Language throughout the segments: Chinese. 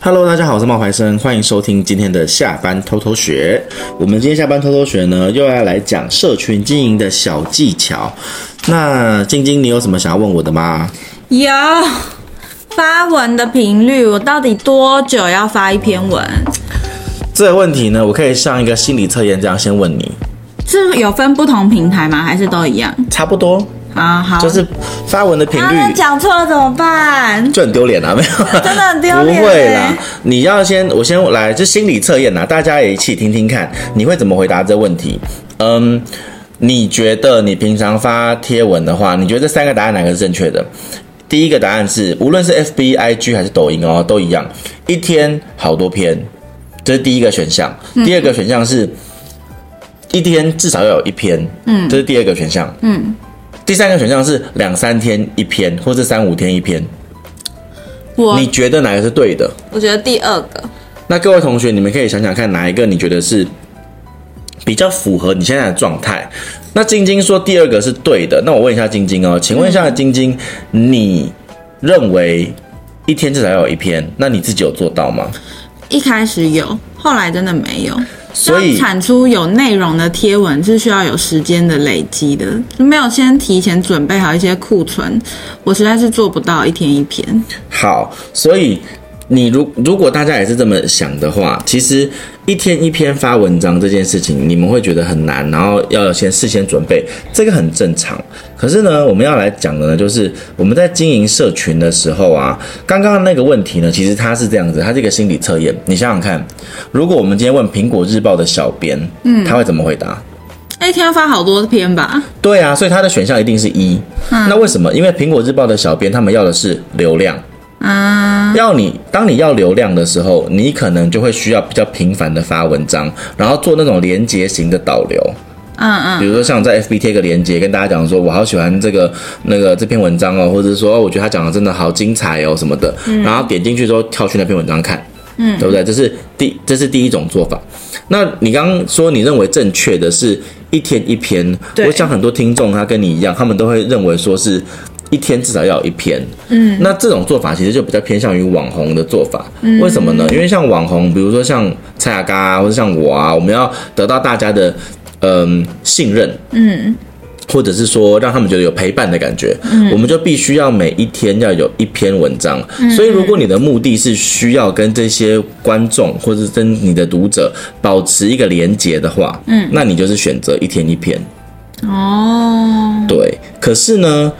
Hello，大家好，我是冒怀生，欢迎收听今天的下班偷偷学。我们今天下班偷偷学呢，又要来讲社群经营的小技巧。那晶晶，你有什么想要问我的吗？有，发文的频率，我到底多久要发一篇文？这个问题呢，我可以上一个心理测验，这样先问你。是有分不同平台吗？还是都一样？差不多。啊，好，就是发文的频率。讲错了怎么办？就很丢脸啊，没有，真的很丢脸。不会啦，你要先，我先来，就心理测验呐，大家也一起听听看，你会怎么回答这问题？嗯，你觉得你平常发贴文的话，你觉得这三个答案哪个是正确的？第一个答案是，无论是 FB、IG 还是抖音哦，都一样，一天好多篇，这是第一个选项。第二个选项是，一天至少要有一篇，嗯，这是第二个选项，嗯。第三个选项是两三天一篇，或是三五天一篇。我你觉得哪个是对的？我觉得第二个。那各位同学，你们可以想想看，哪一个你觉得是比较符合你现在的状态？那晶晶说第二个是对的。那我问一下晶晶哦，请问一下晶晶，你认为一天至少要有一篇？那你自己有做到吗？一开始有，后来真的没有。所以产出有内容的贴文是需要有时间的累积的，没有先提前准备好一些库存，我实在是做不到一天一篇。好，所以。你如如果大家也是这么想的话，其实一天一篇发文章这件事情，你们会觉得很难，然后要先事先准备，这个很正常。可是呢，我们要来讲的呢，就是我们在经营社群的时候啊，刚刚那个问题呢，其实它是这样子，它是一个心理测验。你想想看，如果我们今天问苹果日报的小编，嗯，他会怎么回答？一天要发好多篇吧？对啊，所以他的选项一定是一。嗯，那为什么？因为苹果日报的小编他们要的是流量。啊，要你当你要流量的时候，你可能就会需要比较频繁的发文章，然后做那种连接型的导流。嗯嗯，比如说像在 FB 贴个连接，跟大家讲说，我好喜欢这个那个这篇文章哦，或者是说，我觉得他讲的真的好精彩哦什么的，然后点进去之后跳去那篇文章看，嗯，对不对？这是第这是第一种做法。那你刚刚说你认为正确的是一天一篇，我想很多听众他跟你一样，他们都会认为说是。一天至少要有一篇，嗯，那这种做法其实就比较偏向于网红的做法，嗯，为什么呢？因为像网红，比如说像蔡雅嘎啊，或者像我啊，我们要得到大家的嗯信任，嗯，或者是说让他们觉得有陪伴的感觉，嗯，我们就必须要每一天要有一篇文章，嗯，所以如果你的目的是需要跟这些观众或者是跟你的读者保持一个连结的话，嗯，那你就是选择一天一篇，哦，对，可是呢。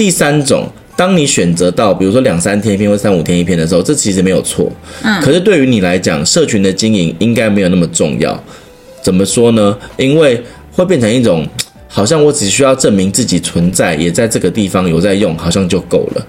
第三种，当你选择到比如说两三天一篇或三五天一篇的时候，这其实没有错。嗯，可是对于你来讲，社群的经营应该没有那么重要。怎么说呢？因为会变成一种，好像我只需要证明自己存在，也在这个地方有在用，好像就够了。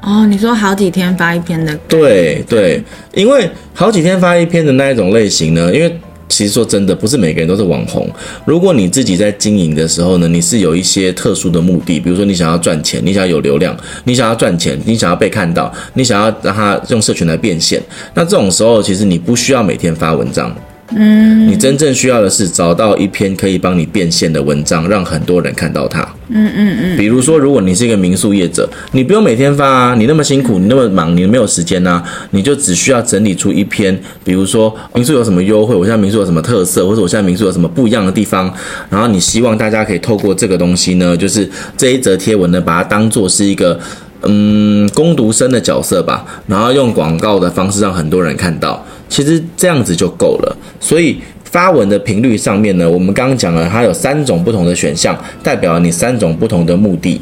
哦，你说好几天发一篇的？对对，因为好几天发一篇的那一种类型呢，因为。其实说真的，不是每个人都是网红。如果你自己在经营的时候呢，你是有一些特殊的目的，比如说你想要赚钱，你想要有流量，你想要赚钱，你想要被看到，你想要让他用社群来变现。那这种时候，其实你不需要每天发文章。嗯，你真正需要的是找到一篇可以帮你变现的文章，让很多人看到它。嗯嗯嗯。比如说，如果你是一个民宿业者，你不用每天发啊，你那么辛苦，你那么忙，你没有时间啊，你就只需要整理出一篇，比如说民宿有什么优惠，我现在民宿有什么特色，或者我现在民宿有什么不一样的地方，然后你希望大家可以透过这个东西呢，就是这一则贴文呢，把它当做是一个嗯攻读生的角色吧，然后用广告的方式让很多人看到。其实这样子就够了，所以发文的频率上面呢，我们刚刚讲了，它有三种不同的选项，代表了你三种不同的目的。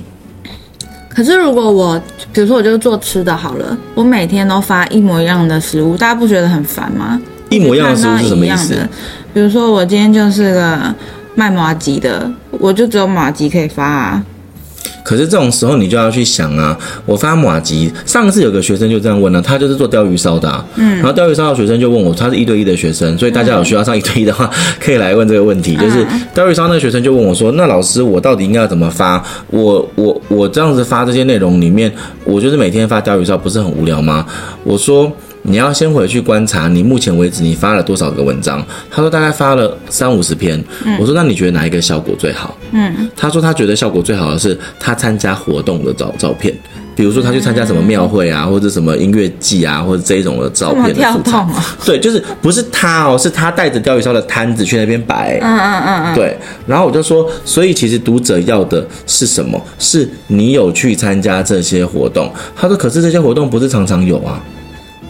可是如果我，比如说我就做吃的好了，我每天都发一模一样的食物，大家不觉得很烦吗？一模一样的食物是什么意思？比如说我今天就是个卖麻吉的，我就只有麻吉可以发啊。可是这种时候你就要去想啊，我发马吉，上次有个学生就这样问了，啊，他就是做鲷鱼烧的，啊，嗯，然后鲷鱼烧的学生就问我，他是一对一的学生，所以大家有需要上一对一的话，可以来问这个问题，就是鲷鱼烧那个学生就问我说，那老师我到底应该要怎么发？我我我这样子发这些内容里面，我就是每天发鲷鱼烧，不是很无聊吗？我说。你要先回去观察你目前为止你发了多少个文章。他说大概发了三五十篇。嗯，我说那你觉得哪一个效果最好？嗯，他说他觉得效果最好的是他参加活动的照照片。比如说他去参加什么庙会啊，或者什么音乐季啊，或者这一种的照片的素材。对，就是不是他哦，是他带着钓鱼烧的摊子去那边摆。嗯嗯嗯嗯。对，然后我就说，所以其实读者要的是什么？是你有去参加这些活动。他说，可是这些活动不是常常有啊。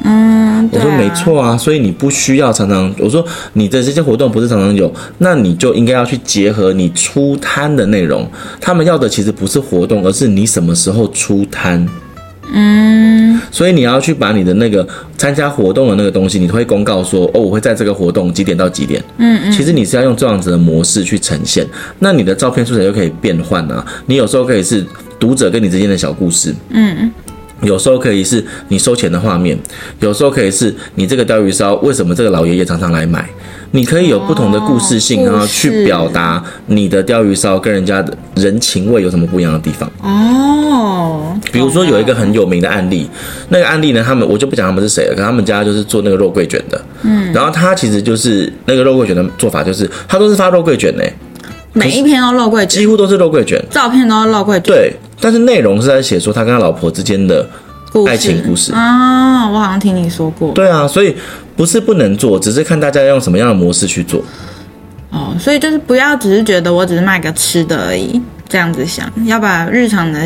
嗯，我说没错啊，所以你不需要常常。我说你的这些活动不是常常有，那你就应该要去结合你出摊的内容。他们要的其实不是活动，而是你什么时候出摊。嗯，所以你要去把你的那个参加活动的那个东西，你会公告说哦，我会在这个活动几点到几点。嗯嗯，其实你是要用这样子的模式去呈现，那你的照片素材就可以变换啊。你有时候可以是读者跟你之间的小故事。嗯嗯。有时候可以是你收钱的画面，有时候可以是你这个鯛鱼烧为什么这个老爷爷常常来买？你可以有不同的故事性，然后去表达你的鯛鱼烧跟人家的人情味有什么不一样的地方。哦，比如说有一个很有名的案例，那个案例呢，他们我就不讲他们是谁了，可他们家就是做那个肉桂卷的。嗯，然后他其实就是那个肉桂卷的做法，就是他都是发肉桂卷呢，每一篇都肉桂卷，几乎都是肉桂卷，照片都是肉桂卷，对。但是内容是在写说他跟他老婆之间的爱情故事啊，我好像听你说过。对啊，所以不是不能做，只是看大家用什么样的模式去做。哦，所以就是不要只是觉得我只是卖个吃的而已，这样子想，要把日常的。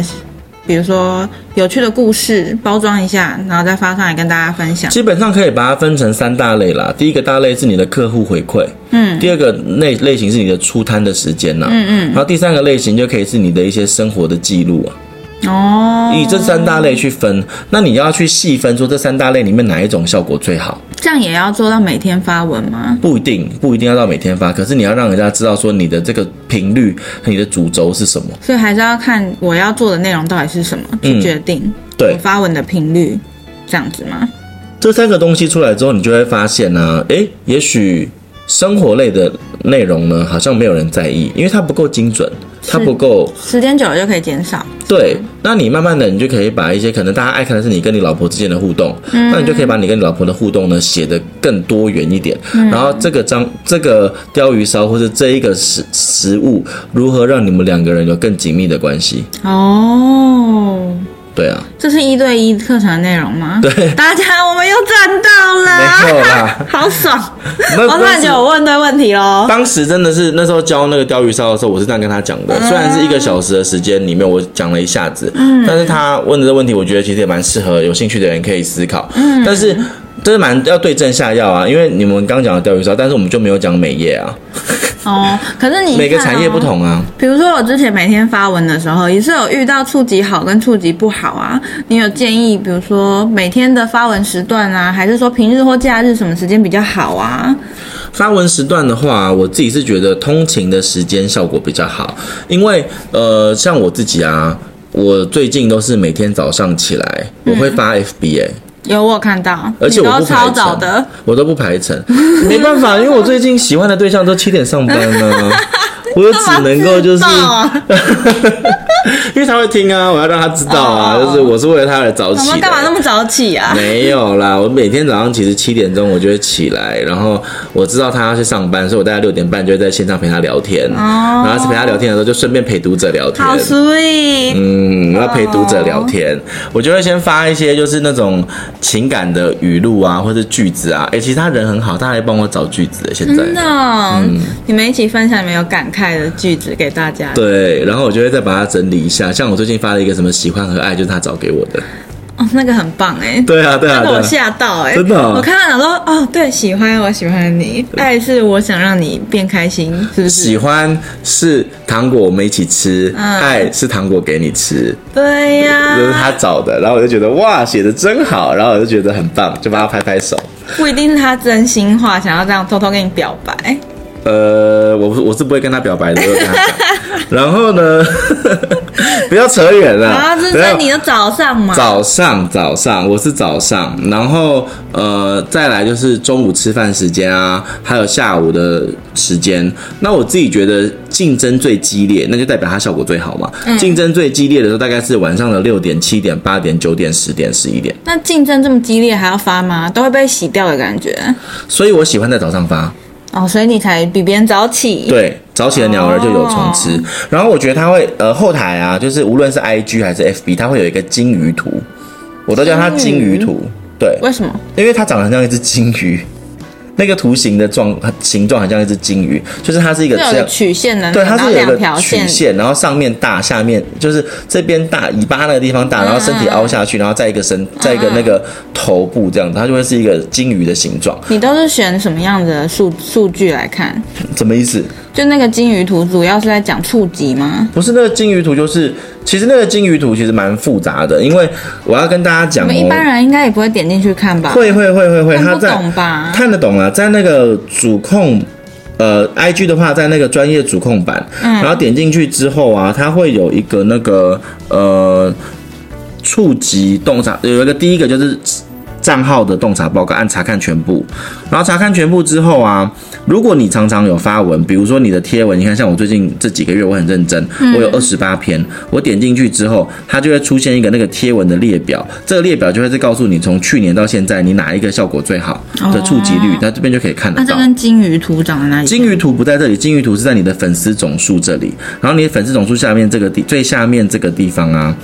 比如说有趣的故事包装一下，然后再发上来跟大家分享。基本上可以把它分成三大类啦。第一个大类是你的客户回馈，嗯。第二个类类型是你的出摊的时间呐，嗯嗯。然后第三个类型就可以是你的一些生活的记录啊。哦，以这三大类去分，那你要去细分说这三大类里面哪一种效果最好？这样也要做到每天发文吗？不一定，不一定要到每天发，可是你要让人家知道说你的这个频率和你的主轴是什么。所以还是要看我要做的内容到底是什么，去决定、嗯、对发文的频率，这样子吗？这三个东西出来之后，你就会发现呢、啊，诶，也许。生活类的内容呢，好像没有人在意，因为它不够精准，它不够时间久了就可以减少。对，那你慢慢的，你就可以把一些可能大家爱看的是你跟你老婆之间的互动，嗯，那你就可以把你跟你老婆的互动呢写得更多元一点。嗯，然后这个章这个鲷鱼烧或者这一个食食物如何让你们两个人有更紧密的关系？哦。对啊，这是一对一课程的内容吗？对，大家我们又赚到了，没错啦，好爽！我感觉我问对问题喽。当时真的是那时候教那个钓鱼烧的时候，我是这样跟他讲的。虽然是一个小时的时间里面，我讲了一下子，嗯，但是他问的这个问题，我觉得其实也蛮适合有兴趣的人可以思考。嗯，但是真的蛮要对症下药啊，因为你们刚讲的钓鱼烧，但是我们就没有讲美业啊。哦，可是你、哦、每个产业不同啊。比如说我之前每天发文的时候，也是有遇到触及好跟触及不好啊。你有建议，比如说每天的发文时段啊，还是说平日或假日什么时间比较好啊？发文时段的话，我自己是觉得通勤的时间效果比较好，因为呃，像我自己啊，我最近都是每天早上起来，我会发 FB 欸。有我看到，而且我不超早的，我都不排程，没办法，因为我最近喜欢的对象都七点上班呢。我就只能够就是，因为他会听啊，我要让他知道啊，就是我是为了他而早起。干嘛那么早起啊？没有啦，我每天早上其实七点钟我就会起来，然后我知道他要去上班，所以我大概六点半就会在线上陪他聊天。哦然后是陪他聊天的时候，就顺便陪读者聊天。好 sweet。嗯，要陪读者聊天，我就会先发一些就是那种情感的语录啊，或者句子啊。哎，其实他人很好，他还帮我找句子。现在真的，嗯，你们一起分享，你们有感慨的句子给大家，对，然后我就会再把它整理一下。像我最近发了一个什么喜欢和爱，就是他找给我的。哦，那个很棒哎。对啊，对啊，我吓到哎，真的。我看到想说，哦，对，喜欢我喜欢你，爱是我想让你变开心，是不是？喜欢是糖果，我们一起吃，爱是糖果给你吃。对呀，就是他找的，然后我就觉得哇，写的真好，然后我就觉得很棒，就帮他拍拍手。不一定是他真心话，想要这样偷偷跟你表白。呃，我我是不会跟他表白的。然后呢，不要扯远了。啊，这是在你的早上嘛？早上，早上，我是早上。然后呃，再来就是中午吃饭时间啊，还有下午的时间。那我自己觉得竞争最激烈，那就代表它效果最好嘛。嗯。竞争最激烈的时候，大概是晚上的六点、七点、八点、九点、十点、十一点。那竞争这么激烈，还要发吗？都会被洗掉的感觉。所以我喜欢在早上发。哦，所以你才比别人早起。对，早起的鸟儿就有虫吃。Oh. 然后我觉得它会呃后台啊，就是无论是 IG 还是 FB，它会有一个金鱼图，我都叫它金鱼图。对，为什么？因为它长得很像一只金鱼。那个图形的状形状很像一只鲸鱼，就是它是一个这样曲线的，对，它是有一个曲线，然后上面大，下面就是这边大，尾巴那个地方大，然后身体凹下去，然后再一个身，再一个那个头部这样子，它就会是一个鲸鱼的形状。你都是选什么样的数数据来看？什么意思？就那个鲸鱼图主要是在讲触及吗？不是，那个鲸鱼图就是，其实那个鲸鱼图其实蛮复杂的，因为我要跟大家讲、我们，一般人应该也不会点进去看吧？会会会会会，看不懂吧？看得懂啊，在那个主控，呃，IG 的话，在那个专业主控版，嗯，然后点进去之后啊，它会有一个那个呃触及洞察，有一个第一个就是。账号的洞察报告，按查看全部，然后查看全部之后啊，如果你常常有发文，比如说你的贴文，你看像我最近这几个月我很认真，我有二十八篇，我点进去之后，它就会出现一个那个贴文的列表，这个列表就会是告诉你从去年到现在你哪一个效果最好的触及率，那这边就可以看得到。那这跟鲸鱼图长在哪里？鲸鱼图不在这里，金鱼图是在你的粉丝总数这里，然后你的粉丝总数下面这个地最下面这个地方啊。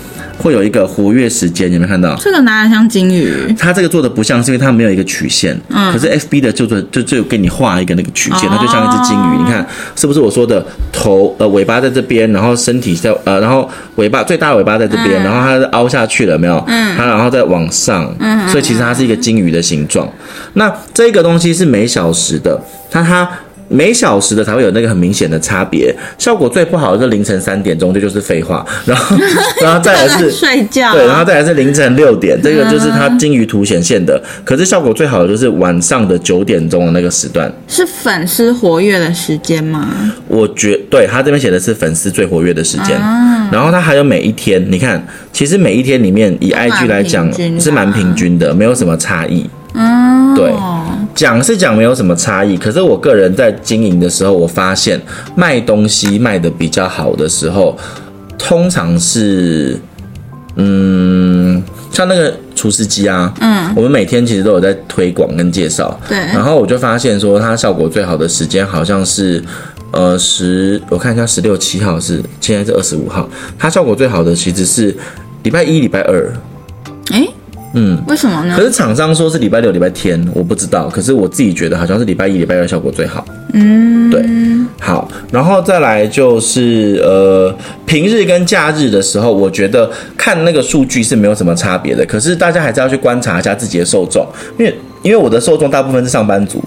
会有一个活跃时间，有没有看到？这个哪里像金鱼？它这个做的不像，是因为它没有一个曲线。嗯。可是 FB 的就做就就给你画一个那个曲线，它就像一只金鱼。你看是不是我说的头呃尾巴在这边，然后身体在呃然后尾巴最大的尾巴在这边，然后它凹下去了没有？嗯。它然后再往上，嗯。所以其实它是一个金鱼的形状。那这个东西是每小时的，它它。每小时的才会有那个很明显的差别，效果最不好的是凌晨三点钟，这就是废话。然后，然后再来是睡觉，对，然后再来是凌晨六点，这个就是它鲸鱼图显现的。可是效果最好的就是晚上的九点钟的那个时段，是粉丝活跃的时间吗？我觉对，他这边写的是粉丝最活跃的时间，然后他还有每一天，你看，其实每一天里面以 IG 来讲是蛮平均的，没有什么差异。嗯，对。讲是讲没有什么差异，可是我个人在经营的时候，我发现卖东西卖得比较好的时候，通常是，嗯，像那个厨师机啊，嗯，我们每天其实都有在推广跟介绍，对，然后我就发现说它效果最好的时间好像是，呃，十，我看一下十六七号是，现在是二十五号，它效果最好的其实是礼拜一、礼拜二，诶嗯，为什么呢？可是厂商说是礼拜六、礼拜天，我不知道。可是我自己觉得好像是礼拜一、礼拜二效果最好。嗯，对，好，然后再来就是呃，平日跟假日的时候，我觉得看那个数据是没有什么差别的。可是大家还是要去观察一下自己的受众，因为因为我的受众大部分是上班族。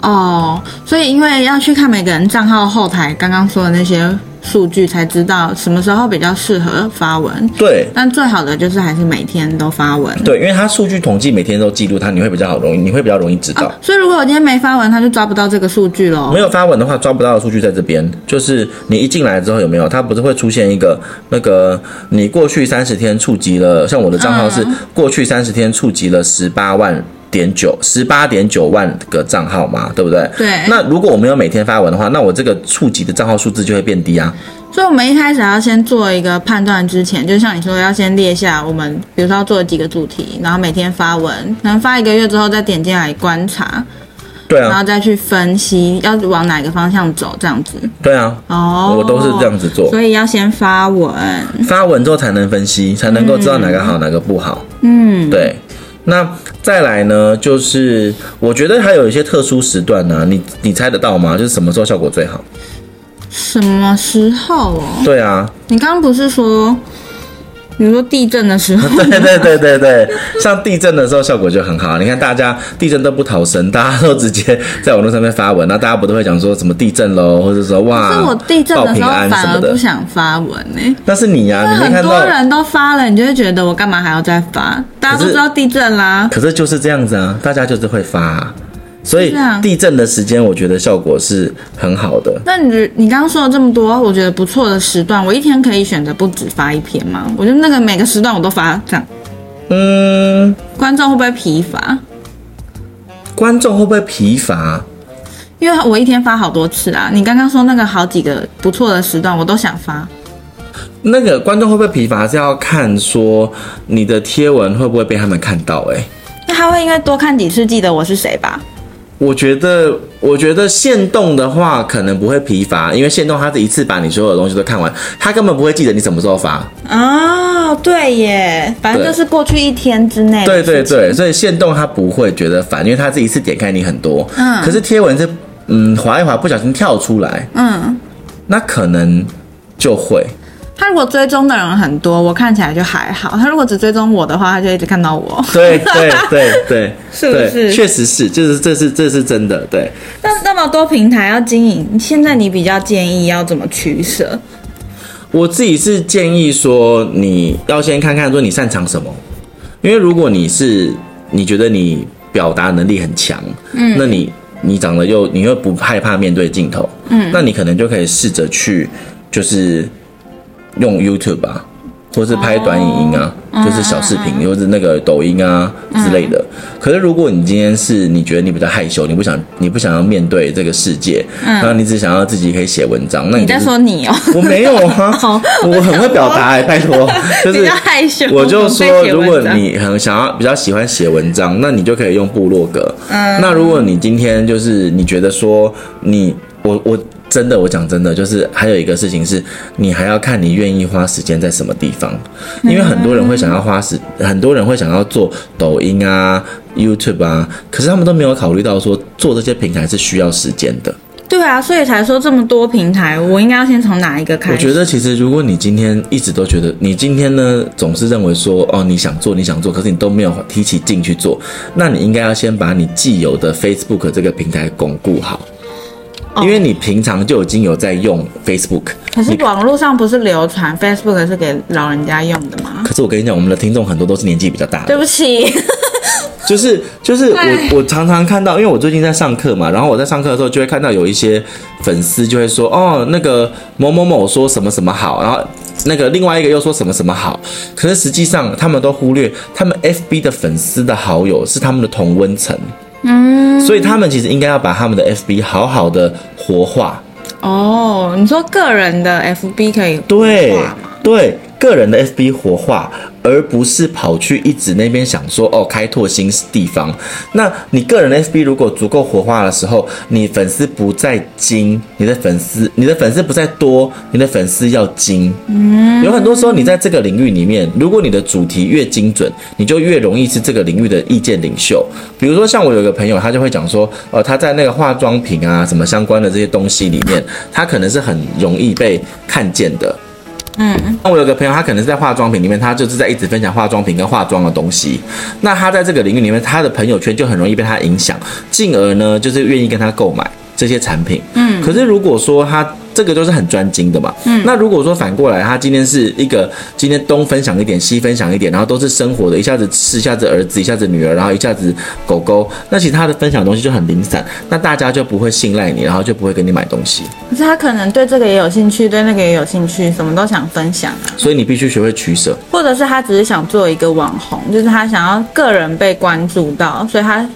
哦，所以因为要去看每个人账号后台刚刚说的那些。数据才知道什么时候比较适合发文。对，但最好的就是还是每天都发文。对，因为它数据统计每天都记录它，你会比较好容易，你会比较容易知道。啊，所以如果我今天没发文，他就抓不到这个数据喽。没有发文的话，抓不到的数据在这边，就是你一进来之后有没有？它不是会出现一个那个你过去三十天触及了，像我的账号是过去三十天触及了十八万。点九十八点九万个账号嘛，对不对？对。那如果我没有每天发文的话，那我这个触及的账号数字就会变低啊。所以，我们一开始要先做一个判断，之前就像你说，要先列下我们，比如说要做几个主题，然后每天发文，可能发一个月之后再点进来观察。对啊。然后再去分析要往哪个方向走，这样子。对啊。哦。我都是这样子做。所以要先发文，发文之后才能分析，才能够知道哪个好，嗯、哪个不好。嗯。对。那再来呢，就是我觉得还有一些特殊时段呢、啊，你你猜得到吗？就是什么时候效果最好？什么时候哦？对啊，你刚刚不是说？比如说地震的时候，对对对对对，像地震的时候效果就很好。你看大家地震都不逃生，大家都直接在网络上面发文，那大家不都会讲说什么地震喽，或者说哇，是我地震的时候反而不想发文呢。那是你呀、啊，你没看到很多人都发了，你就会觉得我干嘛还要再发？大家都知道地震啦。可是就是这样子啊，大家就是会发、啊。所以地震的时间，我觉得效果是很好的。那你你刚刚说了这么多，我觉得不错的时段，我一天可以选择不止发一篇吗？我觉得那个每个时段我都发这样。嗯，观众会不会疲乏？观众会不会疲乏？因为我一天发好多次啊。你刚刚说那个好几个不错的时段，我都想发。那个观众会不会疲乏？是要看说你的贴文会不会被他们看到、欸？哎，那他会应该多看几次记得我是谁吧？我觉得，我觉得限动的话可能不会疲乏，因为限动它是一次把你所有的东西都看完，他根本不会记得你什么时候发。哦，对耶，反正就是过去一天之内。对对对，所以限动他不会觉得烦，因为他是一次点开你很多。嗯。可是贴文是，嗯，滑一滑不小心跳出来，嗯，那可能就会。他如果追踪的人很多，我看起来就还好。他如果只追踪我的话，他就一直看到我。对对对对，是不是？确实是，就是这是这是真的。对。那那么多平台要经营，现在你比较建议要怎么取舍？我自己是建议说，你要先看看说你擅长什么，因为如果你是你觉得你表达能力很强，嗯，那你你长得又你又不害怕面对镜头，嗯，那你可能就可以试着去就是。用 YouTube 啊，或是拍短影音啊，哦、就是小视频，或、嗯、是那个抖音啊之类的。嗯、可是如果你今天是你觉得你比较害羞，你不想你不想要面对这个世界，然后、你只想要自己可以写文章，那你、就是、你在说你哦？我没有啊，我很会表达哎、欸，拜托，就是比较害羞。我就说，如果你很想要比较喜欢写文章，那你就可以用部落格。嗯，那如果你今天就是你觉得说你我我。真的，我讲真的，就是还有一个事情是，你还要看你愿意花时间在什么地方，因为很多人会想要花时，很多人会想要做抖音啊、YouTube 啊，可是他们都没有考虑到说做这些平台是需要时间的。对啊，所以才说这么多平台，我应该要先从哪一个开始？我觉得其实如果你今天一直都觉得，你今天呢总是认为说，哦，你想做，你想做，可是你都没有提起劲去做，那你应该要先把你既有的 Facebook 这个平台巩固好。因为你平常就已经有在用 Facebook，可是网络上不是流传 Facebook 是给老人家用的吗？可是我跟你讲，我们的听众很多都是年纪比较大的。对不起，就是就是我我常常看到，因为我最近在上课嘛，然后我在上课的时候就会看到有一些粉丝就会说，哦，那个某某某说什么什么好，然后那个另外一个又说什么什么好，可是实际上他们都忽略，他们 FB 的粉丝的好友是他们的同温层。嗯，所以他们其实应该要把他们的 FB 好好的活化。哦，你说个人的 FB 可以活化吗？对对。个人的 FB 活化，而不是跑去一直那边想说哦，开拓新地方。那你个人的 FB 如果足够活化的时候，你粉丝不再精，你的粉丝你的粉丝不再多，你的粉丝要精。嗯，有很多时候你在这个领域里面，如果你的主题越精准，你就越容易是这个领域的意见领袖。比如说像我有一个朋友，他就会讲说，呃，他在那个化妆品啊什么相关的这些东西里面，他可能是很容易被看见的。嗯，那我有个朋友，他可能是在化妆品里面，他就是在一直分享化妆品跟化妆的东西。那他在这个领域里面，他的朋友圈就很容易被他影响，进而呢，就是愿意跟他购买这些产品。嗯，可是如果说他。这个都是很专精的嘛。嗯，那如果说反过来，他今天是一个今天东分享一点，西分享一点，然后都是生活的，一下子吃，一下子儿子，一下子女儿，然后一下子狗狗，那其实他的分享的东西就很零散，那大家就不会信赖你，然后就不会给你买东西。可是他可能对这个也有兴趣，对那个也有兴趣，什么都想分享啊。所以你必须学会取舍，或者是他只是想做一个网红，就是他想要个人被关注到，所以他。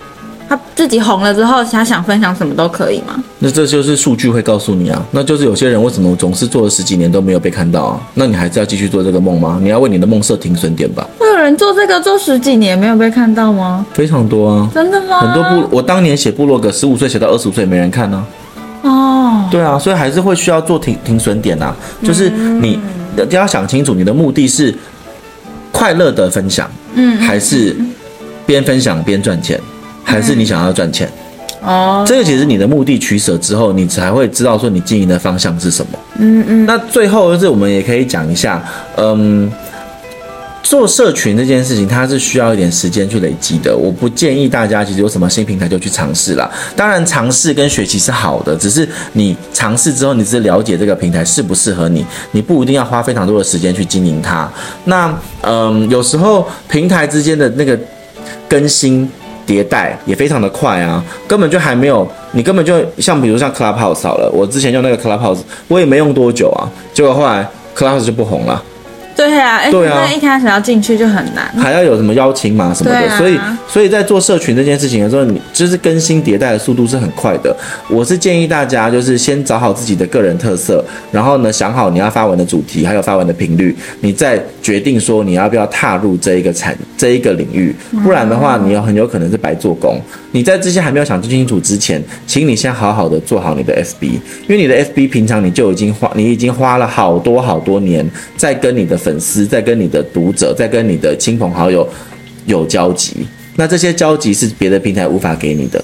他自己红了之后，他想分享什么都可以吗？那这就是数据会告诉你啊。那就是有些人为什么总是做了十几年都没有被看到啊？那你还是要继续做这个梦吗？你要为你的梦设停损点吧。会有人做这个做十几年没有被看到吗？非常多啊。真的吗？很多部，我当年写部落格，十五岁写到二十五岁没人看呢。哦。对啊，所以还是会需要做停停损点啊。就是你要想清楚，你的目的是快乐的分享，嗯，还是边分享边赚钱？还是你想要赚钱？哦，这个其实你的目的取舍之后，你才会知道说你经营的方向是什么。嗯嗯。那最后就是我们也可以讲一下，嗯，做社群这件事情，它是需要一点时间去累积的。我不建议大家其实有什么新平台就去尝试啦。当然，尝试跟学习是好的，只是你尝试之后，你只是了解这个平台适不适合你，你不一定要花非常多的时间去经营它。那嗯，有时候平台之间的那个更新。迭代也非常的快啊，根本就还没有，你根本就像比如像 Clubhouse 好了，我之前用那个 Clubhouse，我也没用多久啊，结果后来 Clubhouse 就不红了，对啊，哎，对啊，一开始要进去就很难，还要有什么邀请码什么的，啊、所以所以在做社群这件事情的时候，你就是更新迭代的速度是很快的。我是建议大家就是先找好自己的个人特色，然后呢想好你要发文的主题，还有发文的频率，你再决定说你要不要踏入这一个产这一个领域，不然的话，你有很有可能是白做工。你在这些还没有想清楚之前，请你先好好的做好你的 FB，因为你的 FB 平常你就已经花，你已经花了好多好多年在跟你的粉丝、在跟你的读者、在跟你的亲朋好友有交集，那这些交集是别的平台无法给你的。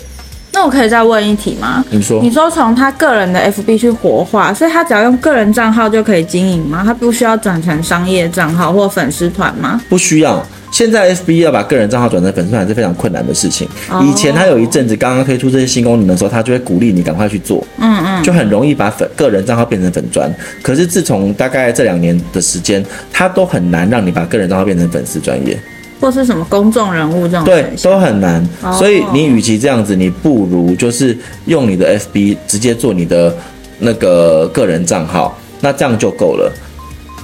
那我可以再问一题吗？你说，你说从他个人的 FB 去活化，所以他只要用个人账号就可以经营吗？他不需要转成商业账号或粉丝团吗？不需要。现在 FB 要把个人账号转成粉丝团是非常困难的事情。以前他有一阵子刚刚推出这些新功能的时候，他就会鼓励你赶快去做，嗯嗯，就很容易把粉个人账号变成粉砖。可是自从大概这两年的时间，他都很难让你把个人账号变成粉丝专业，或是什么公众人物这种，对，都很难。所以你与其这样子，你不如就是用你的 FB 直接做你的那个个人账号，那这样就够了。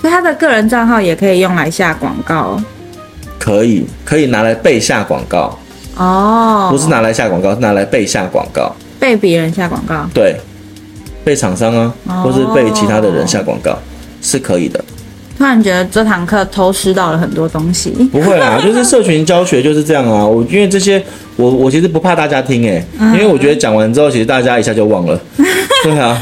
所以他的个人账号也可以用来下广告。可以，可以拿来背下广告。哦，不是拿来下广告，是拿来背下广告，背别人下广告，对，背厂商啊，哦、或是背其他的人下广告是可以的。突然觉得这堂课偷师到了很多东西，不会啊，就是社群教学就是这样啊。我因为这些，我我其实不怕大家听诶、欸，因为我觉得讲完之后，其实大家一下就忘了，对啊。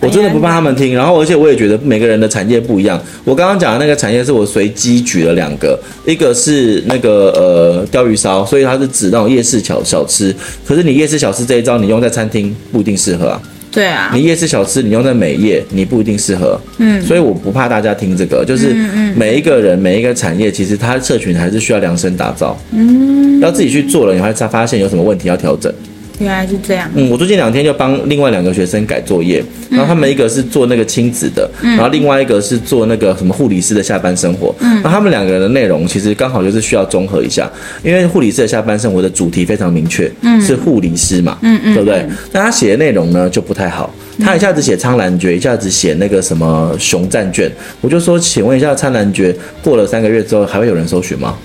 我真的不怕他们听，然后而且我也觉得每个人的产业不一样。我刚刚讲的那个产业是我随机举了两个，一个是那个呃鲷鱼烧，所以它是指那种夜市小小吃。可是你夜市小吃这一招，你用在餐厅不一定适合啊。对啊。你夜市小吃你用在美业，你不一定适合。嗯。所以我不怕大家听这个，就是每一个人每一个产业，其实它的社群还是需要量身打造。嗯。要自己去做了，你会才发现有什么问题要调整。原来是这样。嗯，我最近两天就帮另外两个学生改作业，然后他们一个是做那个亲子的，嗯、然后另外一个是做那个什么护理师的下班生活。嗯，然后他们两个人的内容其实刚好就是需要综合一下，因为护理师的下班生活的主题非常明确，嗯，是护理师嘛，嗯嗯，对不对？那他写的内容呢就不太好，他一下子写苍兰诀，一下子写那个什么熊战卷，我就说，请问一下苍兰诀过了三个月之后还会有人搜寻吗？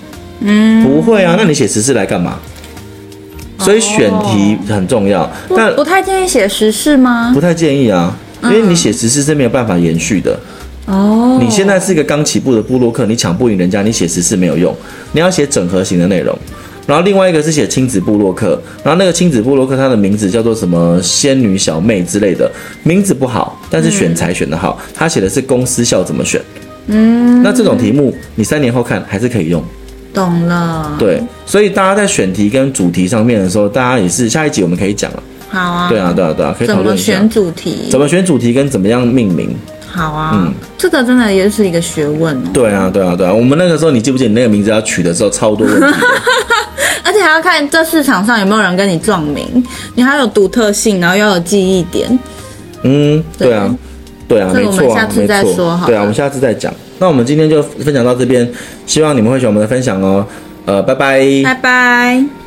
嗯，不会啊，那你写时事来干嘛？所以选题很重要，但不，不太建议写时事吗？不太建议啊，因为你写时事是没有办法延续的。哦，你现在是一个刚起步的部落客，你抢不赢人家，你写时事没有用，你要写整合型的内容。然后另外一个是写亲子部落客，然后那个亲子部落客它的名字叫做什么仙女小妹之类的，名字不好，但是选材选得好，他写的是公司校怎么选。嗯，那这种题目你三年后看还是可以用。懂了，对，所以大家在选题跟主题上面的时候，大家也是下一集我们可以讲了。好啊，对啊，对啊，对啊，可以讨论一下怎么选主题，怎么选主题跟怎么样命名。好啊，嗯，这个真的也是一个学问哦。对啊，对啊，对啊，我们那个时候你记不记得你那个名字要取的时候超多问题，而且还要看这市场上有没有人跟你撞名，你还有独特性，然后要有记忆点。嗯，对啊，对啊，没错啊，没错。下次再说好，对啊，我们下次再讲。那我们今天就分享到这边，希望你们会喜欢我们的分享哦。呃，拜拜，拜拜。